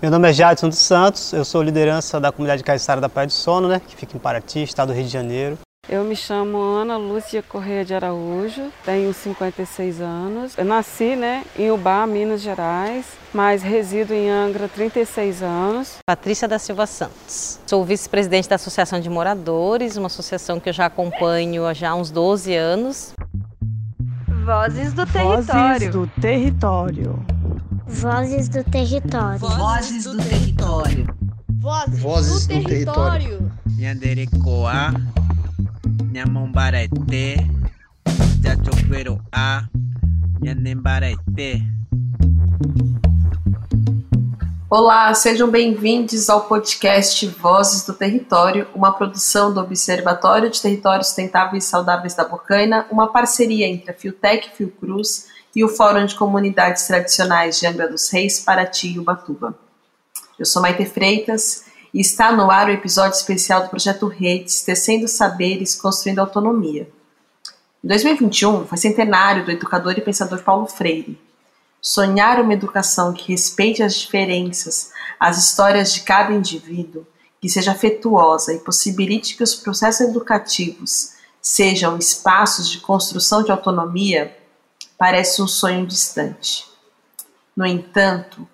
Meu nome é Jadson dos Santos, eu sou liderança da comunidade Caiçara da Praia do Sono, né, que fica em Paraty, estado do Rio de Janeiro. Eu me chamo Ana Lúcia Correia de Araújo, tenho 56 anos. Eu nasci né, em Ubá, Minas Gerais, mas resido em Angra há 36 anos. Patrícia da Silva Santos. Sou vice-presidente da Associação de Moradores, uma associação que eu já acompanho há já uns 12 anos. Vozes do Território. Vozes do Território. Vozes do Território. Vozes do Território. Vozes, Vozes do, Território. Nhanderecoa, Nhamombarete, Jachoqueroa, Nhanembarete. Olá, sejam bem-vindos ao podcast Vozes do Território, uma produção do Observatório de Territórios Sustentáveis e Saudáveis da Bocaina, uma parceria entre a Fiotec e Fiocruz e o Fórum de Comunidades Tradicionais de Angra dos Reis, Paraty e Ubatuba. Eu sou Maite Freitas e está no ar o episódio especial do projeto Redes, Tecendo Saberes, Construindo Autonomia. Em 2021 foi centenário do educador e pensador Paulo Freire. Sonhar uma educação que respeite as diferenças, as histórias de cada indivíduo, que seja afetuosa e possibilite que os processos educativos sejam espaços de construção de autonomia parece um sonho distante. No entanto,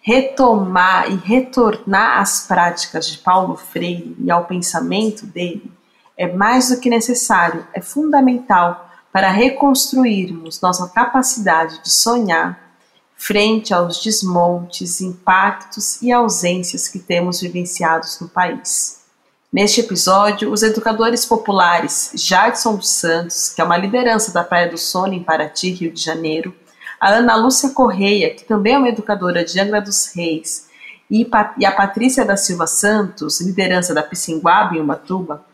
retomar e retornar às práticas de Paulo Freire e ao pensamento dele é mais do que necessário, é fundamental para reconstruirmos nossa capacidade de sonhar frente aos desmontes, impactos e ausências que temos vivenciados no país. Neste episódio, os educadores populares Jadson dos Santos, que é uma liderança da Praia do Sono em Paraty, Rio de Janeiro, a Ana Lúcia Correia, que também é uma educadora de Angra dos Reis, e, a Patrícia da Silva Santos, liderança da Piscinguaba em Ubatuba,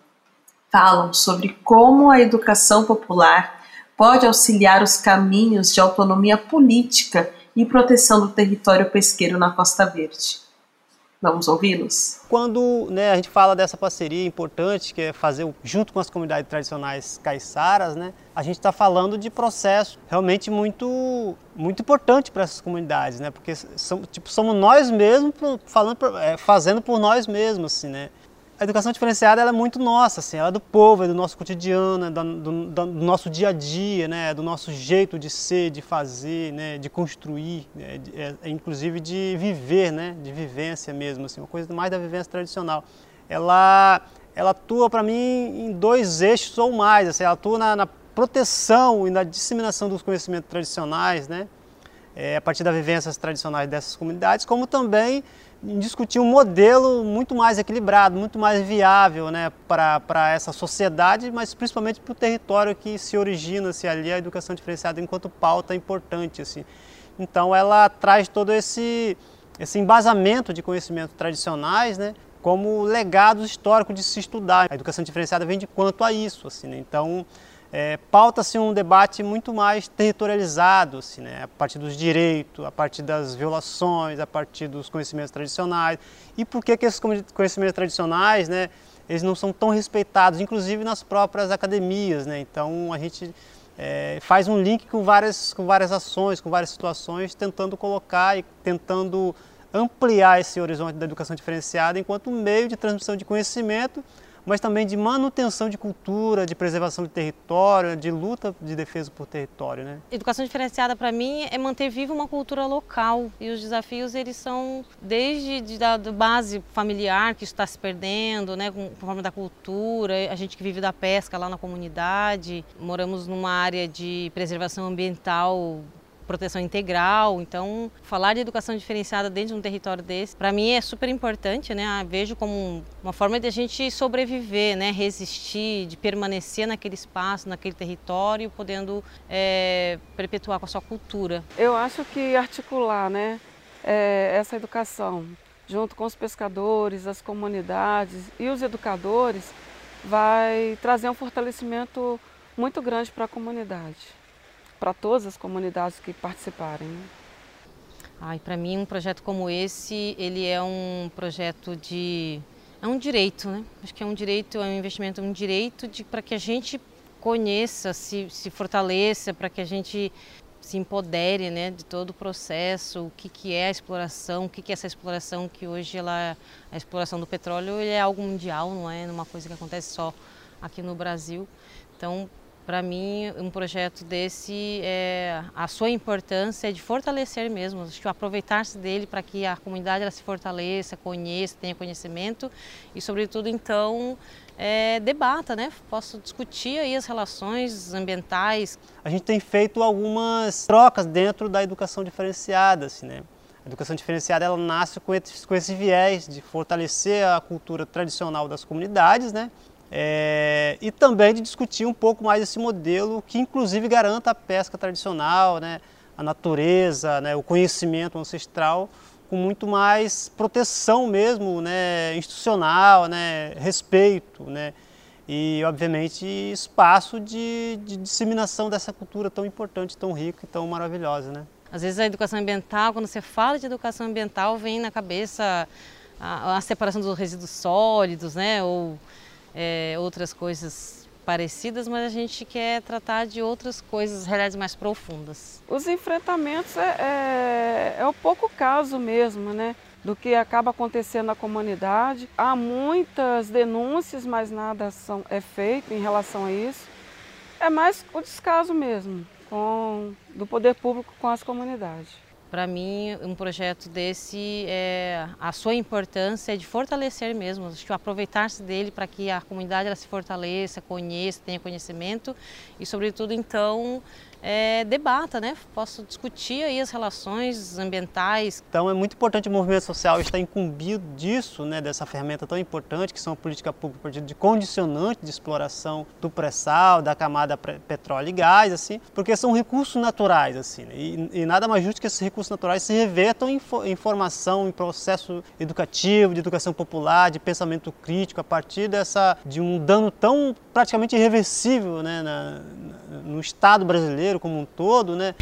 falam sobre como a educação popular pode auxiliar os caminhos de autonomia política e proteção do território pesqueiro na Costa Verde. Vamos ouvi-los? Quando né, a gente fala dessa parceria importante, que é fazer junto com as comunidades tradicionais caiçaras, né, a gente está falando de processo realmente muito, muito importante para essas comunidades, né, porque são, tipo, somos nós mesmos falando, é, fazendo por nós mesmos. Assim, né a educação diferenciada ela é muito nossa, assim, ela é do povo, é do nosso cotidiano, é do, do, do, nosso dia a dia, né, é do nosso jeito de ser, de fazer, né, de construir, né, é, é, inclusive de viver, né, de vivência mesmo, assim, uma coisa mais da vivência tradicional. Ela, ela atua para mim em dois eixos ou mais, assim, ela atua na, na proteção e na disseminação dos conhecimentos tradicionais, né, é, a partir das vivências tradicionais dessas comunidades, como também discutir um modelo muito mais equilibrado, muito mais viável né, para essa sociedade, mas principalmente para o território que se origina-se ali, a educação diferenciada enquanto pauta importante. Assim. Então ela traz todo esse, esse embasamento de conhecimentos tradicionais, né, como legados históricos de se estudar. A educação diferenciada vem de quanto a isso. Assim, né? Então é, pauta-se um debate muito mais territorializado, assim, né? a partir dos direitos, a partir das violações, a partir dos conhecimentos tradicionais. E por que, que esses conhecimentos tradicionais, né, eles não são tão respeitados, inclusive nas próprias academias. Né? Então a gente é, faz um link com várias, com várias ações, com várias situações, tentando colocar e tentando ampliar esse horizonte da educação diferenciada enquanto meio de transmissão de conhecimento mas também de manutenção de cultura, de preservação de território, de luta de defesa por território. Né? Educação diferenciada para mim é manter viva uma cultura local e os desafios eles são desde de, da, base familiar que está se perdendo, né, com, forma da cultura, a gente que vive da pesca lá na comunidade, moramos numa área de preservação ambiental proteção integral. Então, falar de educação diferenciada dentro de um território desse, para mim é super importante, né? Ah, vejo como uma forma de a gente sobreviver, né? Resistir, de permanecer naquele espaço, naquele território, podendo é, perpetuar com a sua cultura. Eu acho que articular, né? É, essa educação junto com os pescadores, as comunidades e os educadores vai trazer um fortalecimento muito grande para a comunidade para todas as comunidades que participarem. Né? Ai, para mim um projeto como esse, ele é um projeto de é um direito, né? Acho que é um direito, é um investimento, um direito de para que a gente conheça, se, se fortaleça, para que a gente se empodere né, de todo o processo, o que, que é a exploração, o que, que é essa exploração que hoje ela, a exploração do petróleo é algo mundial, não é uma coisa que acontece só aqui no Brasil. Então, para mim, um projeto desse, é, a sua importância é de fortalecer mesmo, acho que aproveitar-se dele para que a comunidade ela se fortaleça, conheça, tenha conhecimento e, sobretudo, então, é, debata, né? Posso discutir aí as relações ambientais. A gente tem feito algumas trocas dentro da educação diferenciada, assim, né? A educação diferenciada ela nasce com esse, com esse viés de fortalecer a cultura tradicional das comunidades, né? É, e também de discutir um pouco mais esse modelo que inclusive garanta a pesca tradicional, né, a natureza, né, o conhecimento ancestral com muito mais proteção mesmo, né, institucional, né, respeito, né, e obviamente espaço de, de disseminação dessa cultura tão importante, tão rica e tão maravilhosa, né. Às vezes a educação ambiental, quando você fala de educação ambiental, vem na cabeça a, a separação dos resíduos sólidos, né, ou é, outras coisas parecidas, mas a gente quer tratar de outras coisas, realidades mais profundas. Os enfrentamentos é, é, é o pouco caso mesmo, né? do que acaba acontecendo na comunidade. Há muitas denúncias, mas nada são, é feito em relação a isso. É mais o descaso mesmo com, do poder público com as comunidades. Para mim, um projeto desse, é, a sua importância é de fortalecer mesmo, aproveitar-se dele para que a comunidade ela se fortaleça, conheça, tenha conhecimento e, sobretudo, então, é, debata, né? Posso discutir aí as relações ambientais. Então é muito importante o movimento social estar incumbido disso, né? Dessa ferramenta tão importante que são a política pública de condicionante de exploração do pré-sal, da camada petróleo e gás, assim, porque são recursos naturais, assim, né? e, e, nada mais justo que esses recursos naturais se revertam em, em formação, em processo educativo, de educação popular, de pensamento crítico, a partir dessa de um dano tão praticamente irreversível, né? Na, no Estado brasileiro como um todo, né?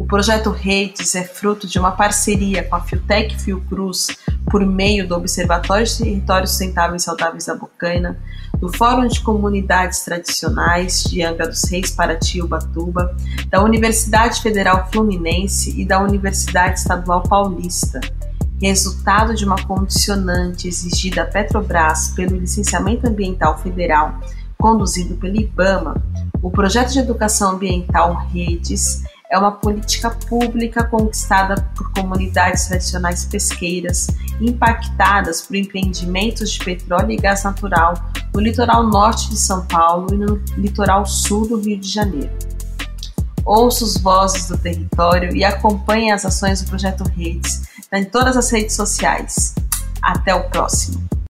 O projeto Redes é fruto de uma parceria com a Fiotec Fiocruz por meio do Observatório de Territórios Sustentáveis e Saudáveis da Bocaina, do Fórum de Comunidades Tradicionais de Angra dos Reis, Paraty e Ubatuba, da Universidade Federal Fluminense e da Universidade Estadual Paulista, resultado de uma condicionante exigida à Petrobras pelo Licenciamento Ambiental Federal conduzido pelo IBAMA, o projeto de educação ambiental Redes é uma política pública conquistada por comunidades tradicionais pesqueiras impactadas por empreendimentos de petróleo e gás natural no litoral norte de São Paulo e no litoral sul do Rio de Janeiro. Ouça os vozes do território e acompanhe as ações do projeto Redes em todas as redes sociais. Até o próximo!